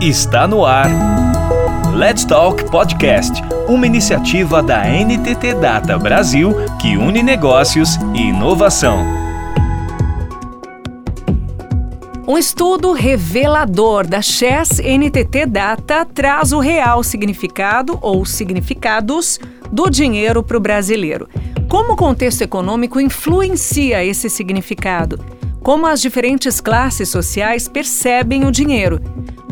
Está no ar. Let's Talk Podcast, uma iniciativa da NTT Data Brasil que une negócios e inovação. Um estudo revelador da Chess NTT Data traz o real significado ou significados do dinheiro para o brasileiro. Como o contexto econômico influencia esse significado? Como as diferentes classes sociais percebem o dinheiro?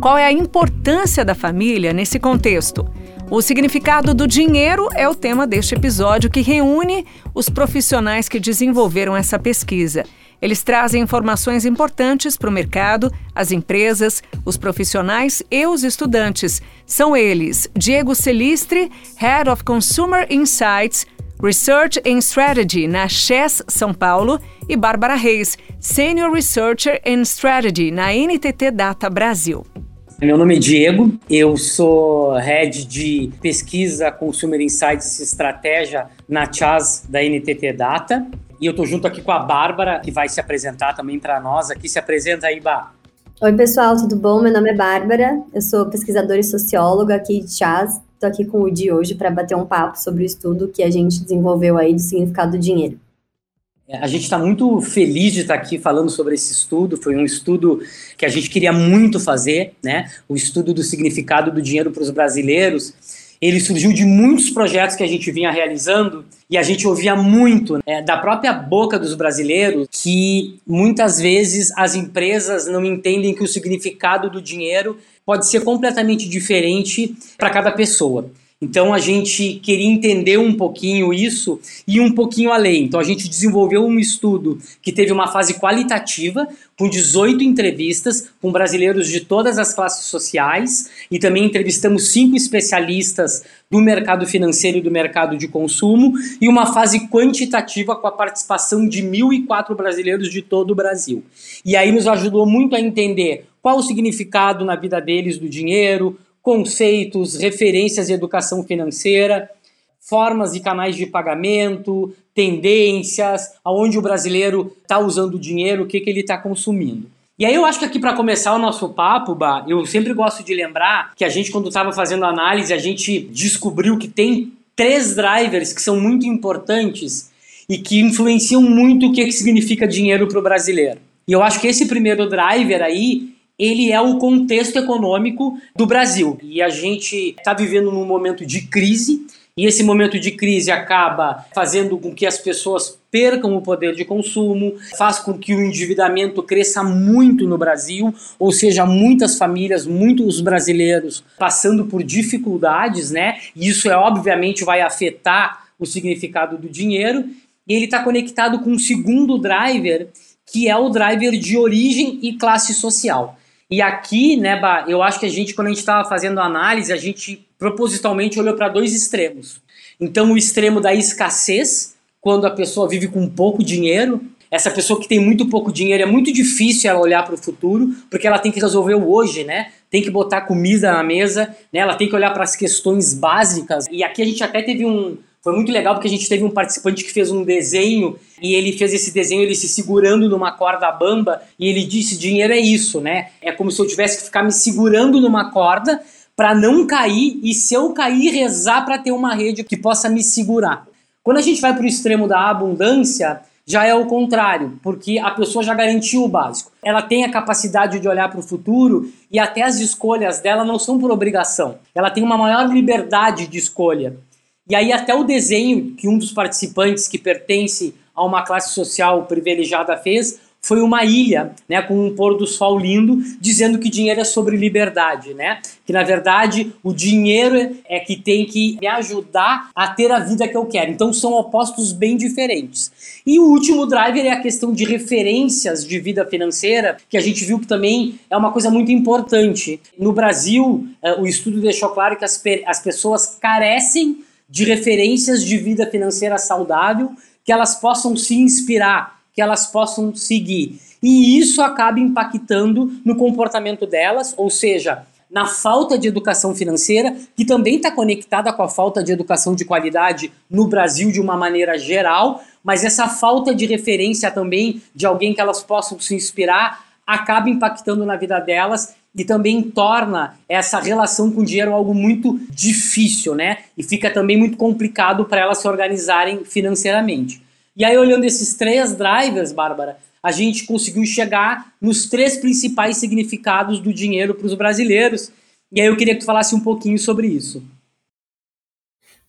Qual é a importância da família nesse contexto? O significado do dinheiro é o tema deste episódio que reúne os profissionais que desenvolveram essa pesquisa. Eles trazem informações importantes para o mercado, as empresas, os profissionais e os estudantes. São eles Diego Celistre, Head of Consumer Insights, Research and Strategy na Chess São Paulo, e Bárbara Reis, Senior Researcher and Strategy na NTT Data Brasil. Meu nome é Diego, eu sou head de pesquisa Consumer Insights e Estratégia na CHAS da NTT Data. E eu estou junto aqui com a Bárbara, que vai se apresentar também para nós aqui. Se apresenta aí, Bá. Oi, pessoal, tudo bom? Meu nome é Bárbara, eu sou pesquisadora e socióloga aqui de CHAS. Estou aqui com o Di hoje para bater um papo sobre o estudo que a gente desenvolveu aí do significado do dinheiro. É, a gente está muito feliz de estar tá aqui falando sobre esse estudo. Foi um estudo que a gente queria muito fazer, né? O estudo do significado do dinheiro para os brasileiros. Ele surgiu de muitos projetos que a gente vinha realizando e a gente ouvia muito né, da própria boca dos brasileiros que muitas vezes as empresas não entendem que o significado do dinheiro pode ser completamente diferente para cada pessoa. Então a gente queria entender um pouquinho isso e um pouquinho além. Então a gente desenvolveu um estudo que teve uma fase qualitativa, com 18 entrevistas com brasileiros de todas as classes sociais e também entrevistamos cinco especialistas do mercado financeiro e do mercado de consumo e uma fase quantitativa com a participação de 1.004 brasileiros de todo o Brasil. E aí nos ajudou muito a entender qual o significado na vida deles do dinheiro, conceitos, referências de educação financeira, formas e canais de pagamento, tendências, aonde o brasileiro está usando o dinheiro, o que, que ele está consumindo. E aí eu acho que aqui para começar o nosso papo, bah, eu sempre gosto de lembrar que a gente quando estava fazendo análise, a gente descobriu que tem três drivers que são muito importantes e que influenciam muito o que, que significa dinheiro para o brasileiro. E eu acho que esse primeiro driver aí, ele é o contexto econômico do Brasil. E a gente está vivendo num momento de crise, e esse momento de crise acaba fazendo com que as pessoas percam o poder de consumo, faz com que o endividamento cresça muito no Brasil, ou seja, muitas famílias, muitos brasileiros passando por dificuldades, né? E isso é obviamente vai afetar o significado do dinheiro. E ele está conectado com um segundo driver, que é o driver de origem e classe social. E aqui, né, Bah, eu acho que a gente, quando a gente estava fazendo a análise, a gente propositalmente olhou para dois extremos. Então, o extremo da escassez, quando a pessoa vive com pouco dinheiro, essa pessoa que tem muito pouco dinheiro é muito difícil ela olhar para o futuro, porque ela tem que resolver o hoje, né? Tem que botar comida na mesa, né? Ela tem que olhar para as questões básicas. E aqui a gente até teve um, foi muito legal porque a gente teve um participante que fez um desenho e ele fez esse desenho ele se segurando numa corda bamba e ele disse: dinheiro é isso, né? É como se eu tivesse que ficar me segurando numa corda para não cair e se eu cair rezar para ter uma rede que possa me segurar. Quando a gente vai para o extremo da abundância, já é o contrário, porque a pessoa já garantiu o básico. Ela tem a capacidade de olhar para o futuro e até as escolhas dela não são por obrigação. Ela tem uma maior liberdade de escolha. E aí até o desenho que um dos participantes que pertence a uma classe social privilegiada fez foi uma ilha, né, com um pôr do sol lindo, dizendo que dinheiro é sobre liberdade, né? Que na verdade o dinheiro é que tem que me ajudar a ter a vida que eu quero. Então são opostos bem diferentes. E o último driver é a questão de referências de vida financeira, que a gente viu que também é uma coisa muito importante. No Brasil, eh, o estudo deixou claro que as, as pessoas carecem de referências de vida financeira saudável que elas possam se inspirar, que elas possam seguir. E isso acaba impactando no comportamento delas, ou seja, na falta de educação financeira, que também está conectada com a falta de educação de qualidade no Brasil de uma maneira geral, mas essa falta de referência também de alguém que elas possam se inspirar acaba impactando na vida delas e também torna essa relação com o dinheiro algo muito difícil, né? E fica também muito complicado para elas se organizarem financeiramente. E aí, olhando esses três drivers, Bárbara, a gente conseguiu chegar nos três principais significados do dinheiro para os brasileiros. E aí eu queria que tu falasse um pouquinho sobre isso.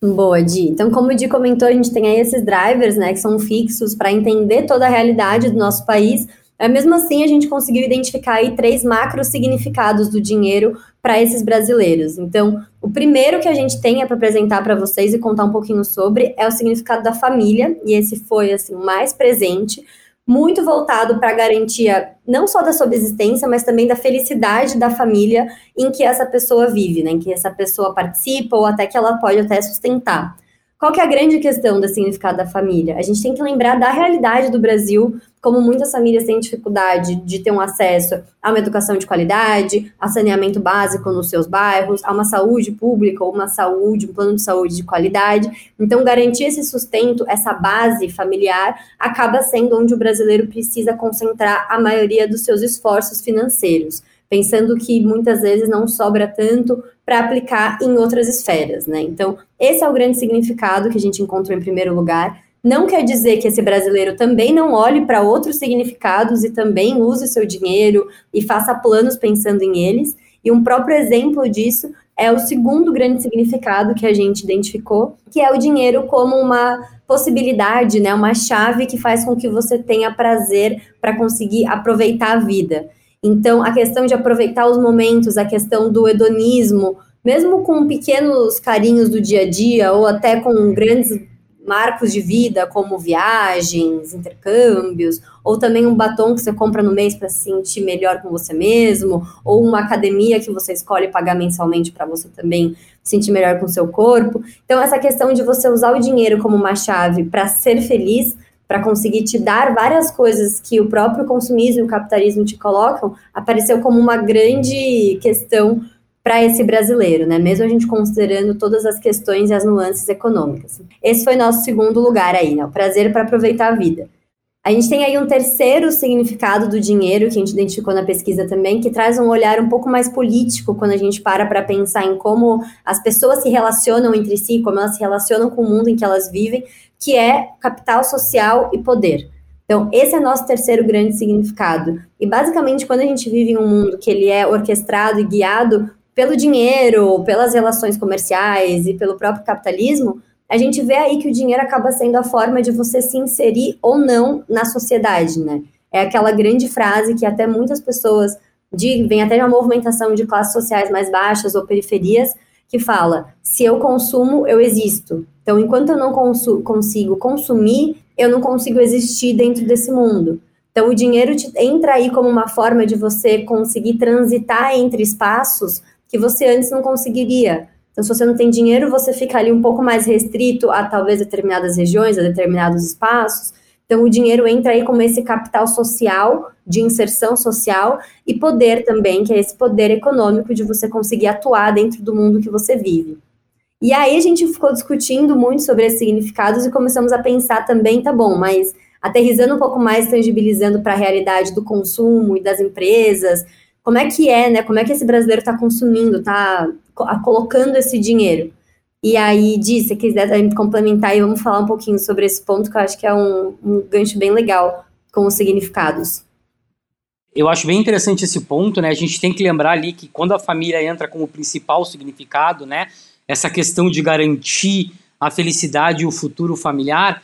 Boa, Di. Então, como o Di comentou, a gente tem aí esses drivers, né, que são fixos para entender toda a realidade do nosso país. É, mesmo assim, a gente conseguiu identificar aí três macro significados do dinheiro para esses brasileiros. Então, o primeiro que a gente tem é para apresentar para vocês e contar um pouquinho sobre é o significado da família, e esse foi assim o mais presente, muito voltado para a garantia não só da subsistência, mas também da felicidade da família em que essa pessoa vive, né? Em que essa pessoa participa ou até que ela pode até sustentar. Qual que é a grande questão do significado da família? A gente tem que lembrar da realidade do Brasil, como muitas famílias têm dificuldade de ter um acesso a uma educação de qualidade, a saneamento básico nos seus bairros, a uma saúde pública ou uma saúde, um plano de saúde de qualidade. Então, garantir esse sustento, essa base familiar, acaba sendo onde o brasileiro precisa concentrar a maioria dos seus esforços financeiros pensando que muitas vezes não sobra tanto para aplicar em outras esferas, né? Então, esse é o grande significado que a gente encontrou em primeiro lugar. Não quer dizer que esse brasileiro também não olhe para outros significados e também use o seu dinheiro e faça planos pensando em eles. E um próprio exemplo disso é o segundo grande significado que a gente identificou, que é o dinheiro como uma possibilidade, né, uma chave que faz com que você tenha prazer para conseguir aproveitar a vida. Então, a questão de aproveitar os momentos, a questão do hedonismo, mesmo com pequenos carinhos do dia a dia, ou até com grandes marcos de vida, como viagens, intercâmbios, ou também um batom que você compra no mês para se sentir melhor com você mesmo, ou uma academia que você escolhe pagar mensalmente para você também se sentir melhor com o seu corpo. Então, essa questão de você usar o dinheiro como uma chave para ser feliz para conseguir te dar várias coisas que o próprio consumismo e o capitalismo te colocam, apareceu como uma grande questão para esse brasileiro, né? Mesmo a gente considerando todas as questões e as nuances econômicas. Esse foi nosso segundo lugar aí, né? O prazer para aproveitar a vida. A gente tem aí um terceiro significado do dinheiro que a gente identificou na pesquisa também, que traz um olhar um pouco mais político quando a gente para para pensar em como as pessoas se relacionam entre si, como elas se relacionam com o mundo em que elas vivem, que é capital social e poder. Então, esse é nosso terceiro grande significado. E basicamente, quando a gente vive em um mundo que ele é orquestrado e guiado pelo dinheiro, pelas relações comerciais e pelo próprio capitalismo, a gente vê aí que o dinheiro acaba sendo a forma de você se inserir ou não na sociedade, né? É aquela grande frase que até muitas pessoas de, vem até uma movimentação de classes sociais mais baixas ou periferias que fala: se eu consumo, eu existo. Então, enquanto eu não consu consigo consumir, eu não consigo existir dentro desse mundo. Então, o dinheiro te, entra aí como uma forma de você conseguir transitar entre espaços que você antes não conseguiria. Então, se você não tem dinheiro, você fica ali um pouco mais restrito a talvez determinadas regiões, a determinados espaços. Então, o dinheiro entra aí como esse capital social, de inserção social, e poder também, que é esse poder econômico de você conseguir atuar dentro do mundo que você vive. E aí a gente ficou discutindo muito sobre esses significados e começamos a pensar também, tá bom, mas aterrizando um pouco mais, tangibilizando para a realidade do consumo e das empresas, como é que é, né? Como é que esse brasileiro está consumindo, está colocando esse dinheiro? E aí, Di, se quiser complementar e vamos falar um pouquinho sobre esse ponto, que eu acho que é um, um gancho bem legal com os significados. Eu acho bem interessante esse ponto, né? A gente tem que lembrar ali que quando a família entra como principal significado, né? essa questão de garantir a felicidade e o futuro familiar,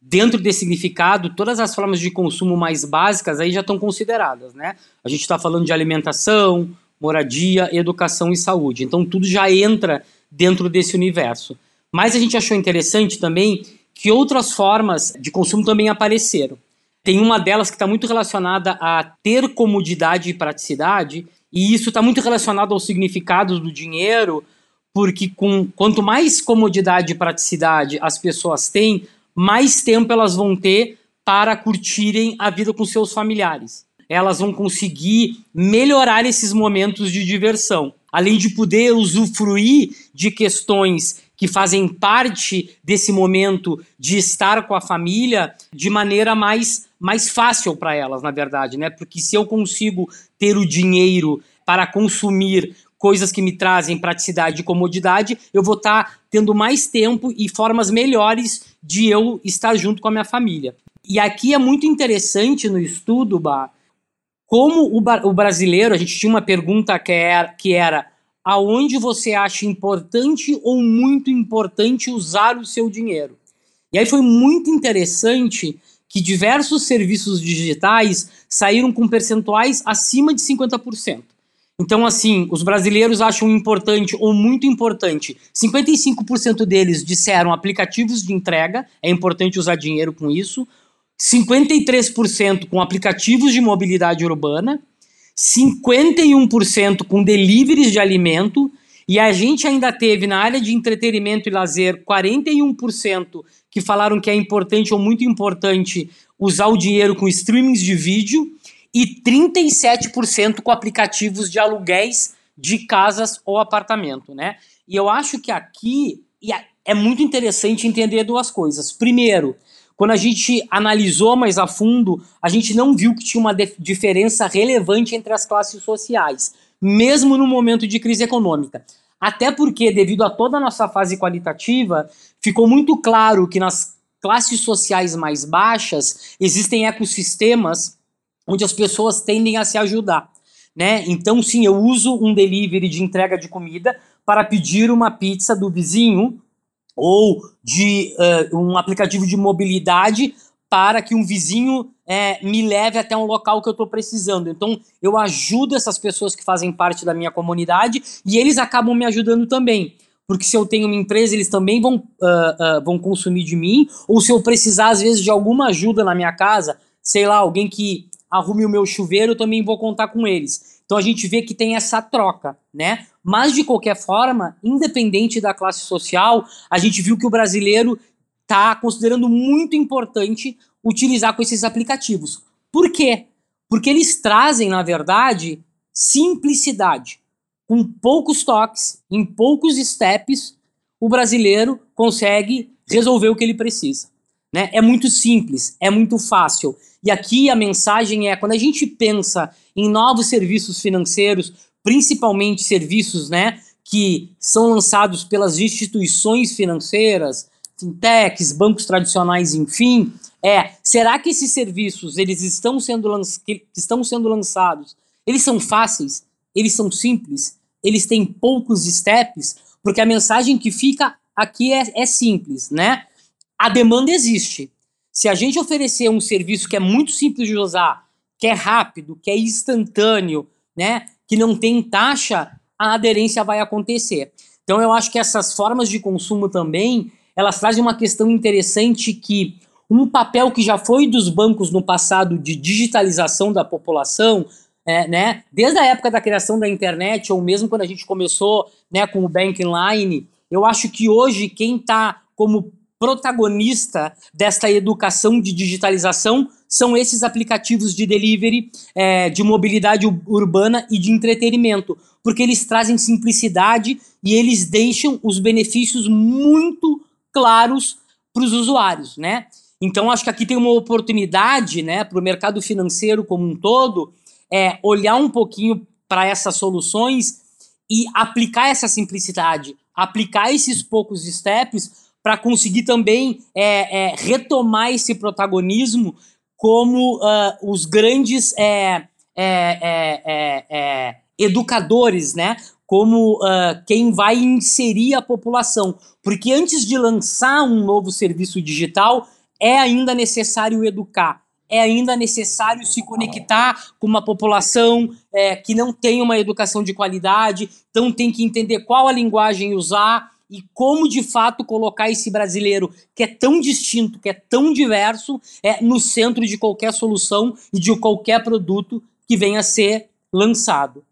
dentro desse significado, todas as formas de consumo mais básicas aí já estão consideradas, né? A gente está falando de alimentação, moradia, educação e saúde. Então tudo já entra dentro desse universo. Mas a gente achou interessante também que outras formas de consumo também apareceram. Tem uma delas que está muito relacionada a ter comodidade e praticidade, e isso está muito relacionado ao significado do dinheiro, porque com quanto mais comodidade e praticidade as pessoas têm, mais tempo elas vão ter para curtirem a vida com seus familiares. Elas vão conseguir melhorar esses momentos de diversão, além de poder usufruir de questões que fazem parte desse momento de estar com a família de maneira mais, mais fácil para elas, na verdade, né? Porque se eu consigo ter o dinheiro para consumir coisas que me trazem praticidade e comodidade, eu vou estar tá tendo mais tempo e formas melhores de eu estar junto com a minha família. E aqui é muito interessante no estudo, Bah, como o, o brasileiro, a gente tinha uma pergunta que era, que era aonde você acha importante ou muito importante usar o seu dinheiro. E aí foi muito interessante que diversos serviços digitais saíram com percentuais acima de 50%. Então, assim, os brasileiros acham importante ou muito importante. 55% deles disseram aplicativos de entrega, é importante usar dinheiro com isso. 53% com aplicativos de mobilidade urbana, 51% com deliveries de alimento, e a gente ainda teve na área de entretenimento e lazer 41% que falaram que é importante ou muito importante usar o dinheiro com streamings de vídeo e 37% com aplicativos de aluguéis de casas ou apartamento, né? E eu acho que aqui é muito interessante entender duas coisas. Primeiro, quando a gente analisou mais a fundo, a gente não viu que tinha uma diferença relevante entre as classes sociais, mesmo no momento de crise econômica. Até porque, devido a toda a nossa fase qualitativa, ficou muito claro que nas classes sociais mais baixas existem ecossistemas onde as pessoas tendem a se ajudar. Né? Então, sim, eu uso um delivery de entrega de comida para pedir uma pizza do vizinho ou de uh, um aplicativo de mobilidade para que um vizinho é, me leve até um local que eu estou precisando. Então, eu ajudo essas pessoas que fazem parte da minha comunidade e eles acabam me ajudando também. Porque se eu tenho uma empresa, eles também vão, uh, uh, vão consumir de mim. Ou se eu precisar, às vezes, de alguma ajuda na minha casa, sei lá, alguém que arrume o meu chuveiro, eu também vou contar com eles. Então a gente vê que tem essa troca, né? Mas de qualquer forma, independente da classe social, a gente viu que o brasileiro está considerando muito importante utilizar com esses aplicativos. Por quê? Porque eles trazem, na verdade, simplicidade. Com poucos toques, em poucos steps, o brasileiro consegue resolver o que ele precisa. Né? É muito simples, é muito fácil. E aqui a mensagem é: quando a gente pensa em novos serviços financeiros, principalmente serviços né, que são lançados pelas instituições financeiras, fintechs, bancos tradicionais, enfim, é será que esses serviços eles estão sendo, estão sendo lançados? Eles são fáceis? Eles são simples? Eles têm poucos steps? Porque a mensagem que fica aqui é, é simples, né? a demanda existe. Se a gente oferecer um serviço que é muito simples de usar, que é rápido, que é instantâneo, né, que não tem taxa, a aderência vai acontecer. Então eu acho que essas formas de consumo também, elas trazem uma questão interessante que um papel que já foi dos bancos no passado de digitalização da população, é, né, desde a época da criação da internet, ou mesmo quando a gente começou né, com o Bank Line, eu acho que hoje quem está como protagonista desta educação de digitalização são esses aplicativos de delivery, é, de mobilidade urbana e de entretenimento, porque eles trazem simplicidade e eles deixam os benefícios muito claros para os usuários, né? Então acho que aqui tem uma oportunidade, né, para o mercado financeiro como um todo, é olhar um pouquinho para essas soluções e aplicar essa simplicidade, aplicar esses poucos steps para conseguir também é, é, retomar esse protagonismo como uh, os grandes é, é, é, é educadores, né? Como uh, quem vai inserir a população. Porque antes de lançar um novo serviço digital, é ainda necessário educar é ainda necessário se conectar com uma população é, que não tem uma educação de qualidade, então tem que entender qual a linguagem usar, e como de fato colocar esse brasileiro que é tão distinto, que é tão diverso, é no centro de qualquer solução e de qualquer produto que venha a ser lançado.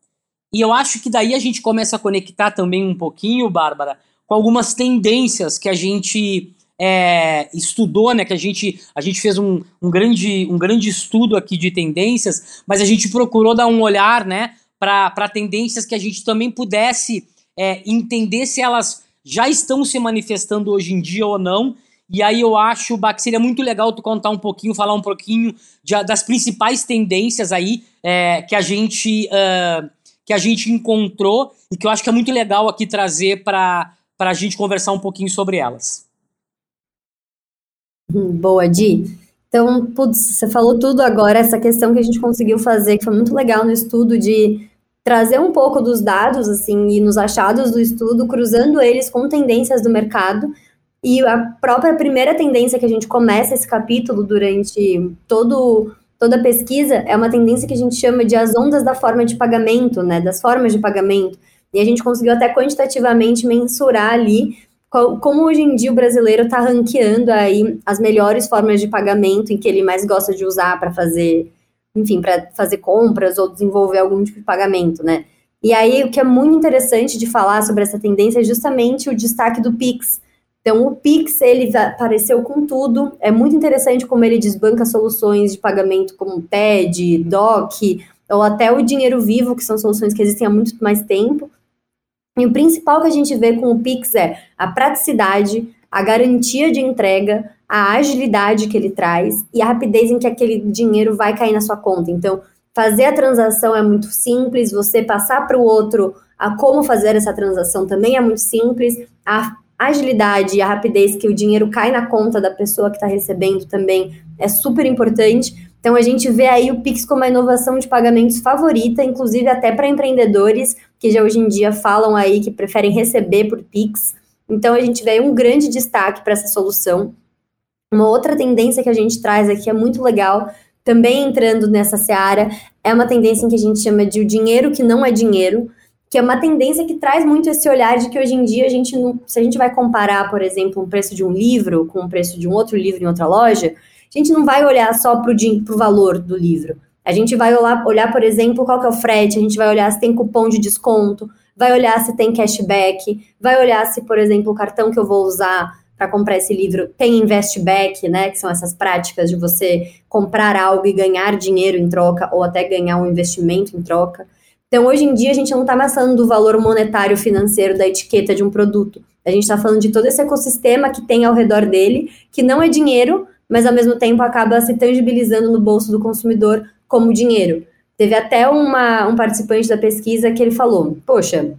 E eu acho que daí a gente começa a conectar também um pouquinho, Bárbara, com algumas tendências que a gente é, estudou, né? Que a gente, a gente fez um, um, grande, um grande estudo aqui de tendências, mas a gente procurou dar um olhar, né, para tendências que a gente também pudesse é, entender se elas já estão se manifestando hoje em dia ou não. E aí eu acho que seria muito legal tu contar um pouquinho, falar um pouquinho de, das principais tendências aí é, que a gente uh, que a gente encontrou e que eu acho que é muito legal aqui trazer para a gente conversar um pouquinho sobre elas. Boa, Di. Então, putz, você falou tudo agora, essa questão que a gente conseguiu fazer, que foi muito legal no estudo, de trazer um pouco dos dados, assim, e nos achados do estudo, cruzando eles com tendências do mercado. E a própria primeira tendência que a gente começa esse capítulo durante todo, toda a pesquisa é uma tendência que a gente chama de as ondas da forma de pagamento, né, das formas de pagamento. E a gente conseguiu até quantitativamente mensurar ali como hoje em dia o brasileiro está ranqueando aí as melhores formas de pagamento em que ele mais gosta de usar para fazer, enfim, para fazer compras ou desenvolver algum tipo de pagamento, né? E aí o que é muito interessante de falar sobre essa tendência é justamente o destaque do Pix. Então o Pix ele apareceu com tudo. É muito interessante como ele desbanca soluções de pagamento como TED, DOC ou até o dinheiro vivo, que são soluções que existem há muito mais tempo. E o principal que a gente vê com o Pix é a praticidade, a garantia de entrega, a agilidade que ele traz e a rapidez em que aquele dinheiro vai cair na sua conta. Então, fazer a transação é muito simples, você passar para o outro a como fazer essa transação também é muito simples, a agilidade e a rapidez que o dinheiro cai na conta da pessoa que está recebendo também é super importante. Então a gente vê aí o Pix como a inovação de pagamentos favorita, inclusive até para empreendedores que já hoje em dia falam aí que preferem receber por Pix. Então a gente vê aí um grande destaque para essa solução. Uma outra tendência que a gente traz aqui é muito legal, também entrando nessa seara, é uma tendência que a gente chama de o dinheiro que não é dinheiro, que é uma tendência que traz muito esse olhar de que hoje em dia a gente não, se a gente vai comparar, por exemplo, o preço de um livro com o preço de um outro livro em outra loja, a gente não vai olhar só para o valor do livro. A gente vai olhar, olhar, por exemplo, qual que é o frete, a gente vai olhar se tem cupom de desconto, vai olhar se tem cashback, vai olhar se, por exemplo, o cartão que eu vou usar para comprar esse livro tem investback, né, que são essas práticas de você comprar algo e ganhar dinheiro em troca ou até ganhar um investimento em troca. Então, hoje em dia, a gente não está mais falando do valor monetário financeiro da etiqueta de um produto. A gente está falando de todo esse ecossistema que tem ao redor dele, que não é dinheiro, mas ao mesmo tempo acaba se tangibilizando no bolso do consumidor como dinheiro. Teve até uma, um participante da pesquisa que ele falou: Poxa,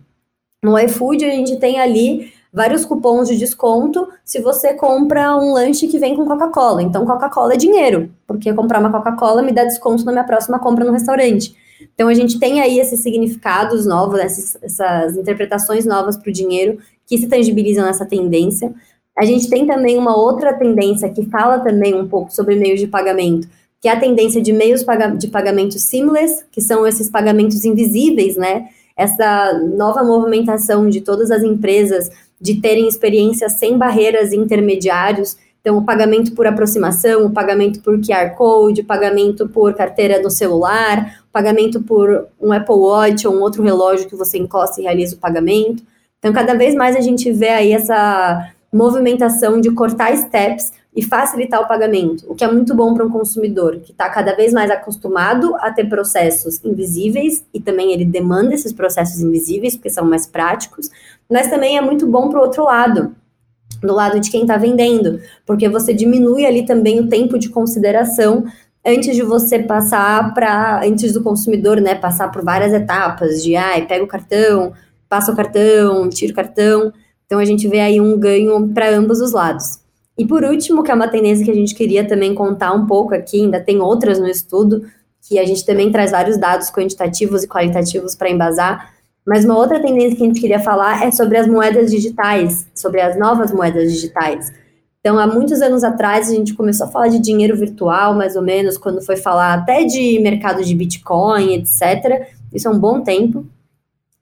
no iFood a gente tem ali vários cupons de desconto se você compra um lanche que vem com Coca-Cola. Então, Coca-Cola é dinheiro, porque comprar uma Coca-Cola me dá desconto na minha próxima compra no restaurante. Então, a gente tem aí esses significados novos, essas, essas interpretações novas para o dinheiro que se tangibilizam nessa tendência. A gente tem também uma outra tendência que fala também um pouco sobre meios de pagamento, que é a tendência de meios de pagamento seamless, que são esses pagamentos invisíveis, né? Essa nova movimentação de todas as empresas de terem experiências sem barreiras intermediários. Então, o pagamento por aproximação, o pagamento por QR Code, o pagamento por carteira no celular, o pagamento por um Apple Watch ou um outro relógio que você encosta e realiza o pagamento. Então, cada vez mais a gente vê aí essa movimentação de cortar steps e facilitar o pagamento, o que é muito bom para um consumidor que está cada vez mais acostumado a ter processos invisíveis e também ele demanda esses processos invisíveis porque são mais práticos, mas também é muito bom para o outro lado, do lado de quem está vendendo, porque você diminui ali também o tempo de consideração antes de você passar para, antes do consumidor, né, passar por várias etapas de, ai, pega o cartão, passa o cartão, tira o cartão. Então a gente vê aí um ganho para ambos os lados. E por último, que é uma tendência que a gente queria também contar um pouco aqui, ainda tem outras no estudo, que a gente também traz vários dados quantitativos e qualitativos para embasar. Mas uma outra tendência que a gente queria falar é sobre as moedas digitais, sobre as novas moedas digitais. Então, há muitos anos atrás, a gente começou a falar de dinheiro virtual, mais ou menos, quando foi falar até de mercado de Bitcoin, etc. Isso é um bom tempo.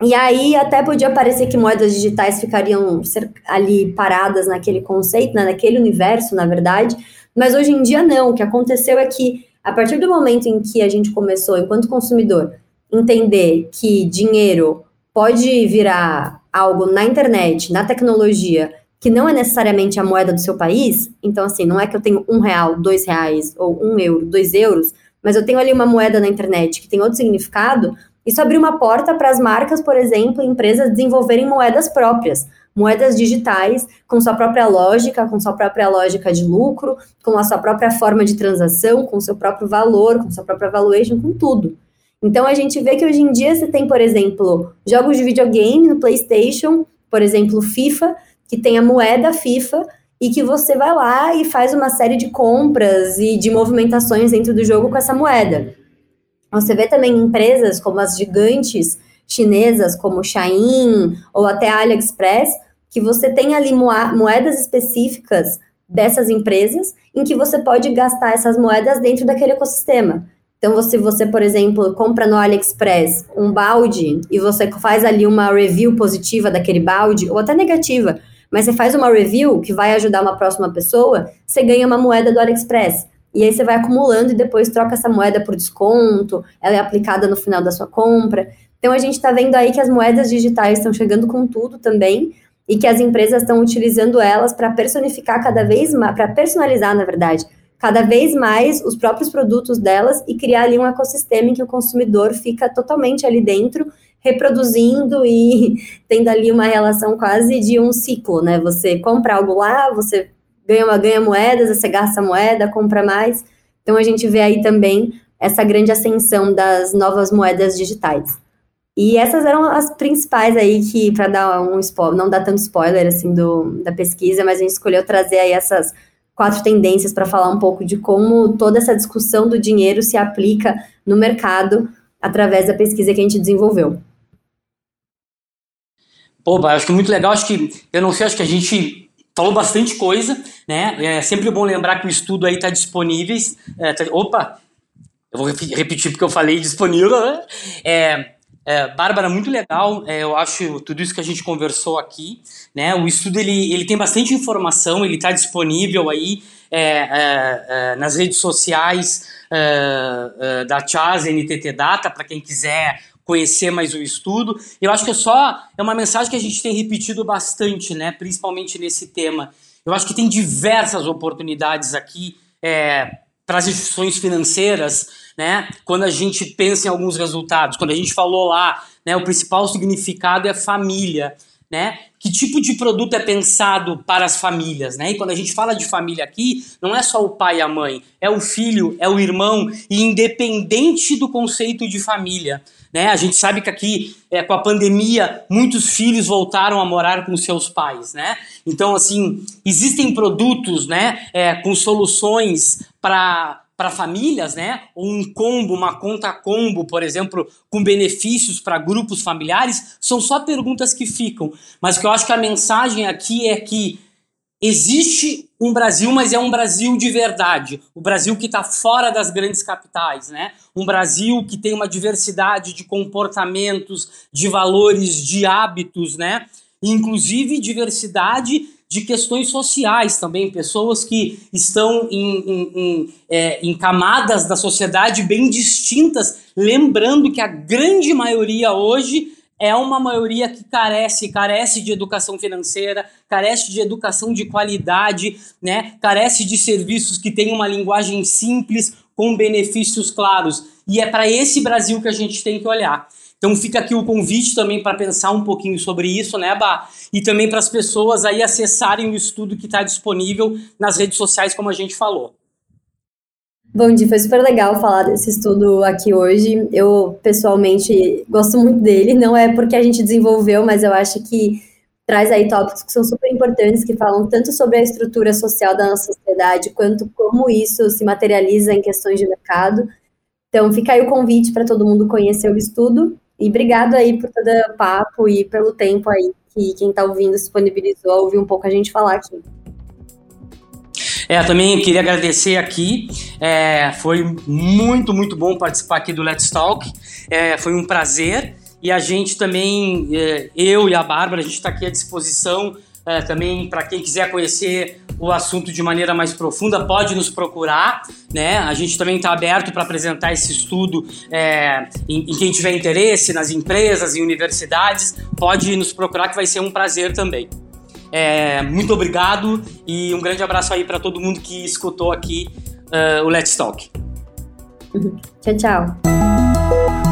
E aí até podia parecer que moedas digitais ficariam ali paradas naquele conceito, né, naquele universo, na verdade, mas hoje em dia não. O que aconteceu é que a partir do momento em que a gente começou, enquanto consumidor, entender que dinheiro pode virar algo na internet, na tecnologia, que não é necessariamente a moeda do seu país, então assim, não é que eu tenho um real, dois reais, ou um euro, dois euros, mas eu tenho ali uma moeda na internet que tem outro significado, isso abriu uma porta para as marcas, por exemplo, empresas desenvolverem moedas próprias, moedas digitais com sua própria lógica, com sua própria lógica de lucro, com a sua própria forma de transação, com seu próprio valor, com sua própria valuation, com tudo. Então a gente vê que hoje em dia você tem, por exemplo, jogos de videogame no PlayStation, por exemplo, FIFA, que tem a moeda FIFA e que você vai lá e faz uma série de compras e de movimentações dentro do jogo com essa moeda. Você vê também empresas como as gigantes chinesas, como Shein ou até AliExpress, que você tem ali moedas específicas dessas empresas em que você pode gastar essas moedas dentro daquele ecossistema. Então, se você, por exemplo, compra no AliExpress um balde e você faz ali uma review positiva daquele balde, ou até negativa, mas você faz uma review que vai ajudar uma próxima pessoa, você ganha uma moeda do AliExpress. E aí você vai acumulando e depois troca essa moeda por desconto, ela é aplicada no final da sua compra. Então a gente está vendo aí que as moedas digitais estão chegando com tudo também e que as empresas estão utilizando elas para personificar cada vez mais, para personalizar, na verdade, cada vez mais os próprios produtos delas e criar ali um ecossistema em que o consumidor fica totalmente ali dentro reproduzindo e tendo ali uma relação quase de um ciclo, né? Você compra algo lá, você ganha uma ganha moedas, você gasta moeda, compra mais. Então a gente vê aí também essa grande ascensão das novas moedas digitais. E essas eram as principais aí que, para dar um spoiler, não dar tanto spoiler assim do, da pesquisa, mas a gente escolheu trazer aí essas quatro tendências para falar um pouco de como toda essa discussão do dinheiro se aplica no mercado através da pesquisa que a gente desenvolveu. Pô, acho que muito legal, acho que, eu não sei, acho que a gente falou bastante coisa, né? É sempre bom lembrar que o estudo aí está disponível. É, tá, opa, eu vou repetir porque eu falei disponível, né? É, é, Bárbara, muito legal. É, eu acho tudo isso que a gente conversou aqui. Né? O estudo ele, ele tem bastante informação, ele está disponível aí é, é, é nas redes sociais é, da Chas NTT Data, para quem quiser conhecer mais o estudo. Eu acho que é só é uma mensagem que a gente tem repetido bastante, né? Principalmente nesse tema. Eu acho que tem diversas oportunidades aqui é, para as instituições financeiras, né? Quando a gente pensa em alguns resultados, quando a gente falou lá, né? O principal significado é família né? Que tipo de produto é pensado para as famílias, né? E quando a gente fala de família aqui, não é só o pai e a mãe, é o filho, é o irmão, e independente do conceito de família, né? A gente sabe que aqui, é, com a pandemia, muitos filhos voltaram a morar com seus pais, né? Então, assim, existem produtos, né, é, com soluções para para famílias, né? Ou um combo, uma conta combo, por exemplo, com benefícios para grupos familiares, são só perguntas que ficam. Mas que eu acho que a mensagem aqui é que existe um Brasil, mas é um Brasil de verdade. O Brasil que está fora das grandes capitais, né? Um Brasil que tem uma diversidade de comportamentos, de valores, de hábitos, né? Inclusive diversidade de questões sociais também, pessoas que estão em, em, em, é, em, camadas da sociedade bem distintas, lembrando que a grande maioria hoje é uma maioria que carece, carece de educação financeira, carece de educação de qualidade, né? carece de serviços que tenham uma linguagem simples, com benefícios claros. E é para esse Brasil que a gente tem que olhar. Então fica aqui o convite também para pensar um pouquinho sobre isso, né, Bá? E também para as pessoas aí acessarem o estudo que está disponível nas redes sociais, como a gente falou. Bom, dia, foi super legal falar desse estudo aqui hoje. Eu, pessoalmente, gosto muito dele. Não é porque a gente desenvolveu, mas eu acho que traz aí tópicos que são super importantes, que falam tanto sobre a estrutura social da nossa sociedade, quanto como isso se materializa em questões de mercado. Então, fica aí o convite para todo mundo conhecer o estudo. E obrigado aí por todo o papo e pelo tempo aí que quem está ouvindo disponibilizou a ouvir um pouco a gente falar aqui. É, também queria agradecer aqui. É, foi muito, muito bom participar aqui do Let's Talk. É, foi um prazer. E a gente também, é, eu e a Bárbara, a gente está aqui à disposição é, também para quem quiser conhecer o assunto de maneira mais profunda, pode nos procurar, né? A gente também está aberto para apresentar esse estudo é, em, em, quem tiver interesse, nas empresas e universidades, pode nos procurar que vai ser um prazer também. É, muito obrigado e um grande abraço aí para todo mundo que escutou aqui uh, o Let's Talk. Tchau, tchau.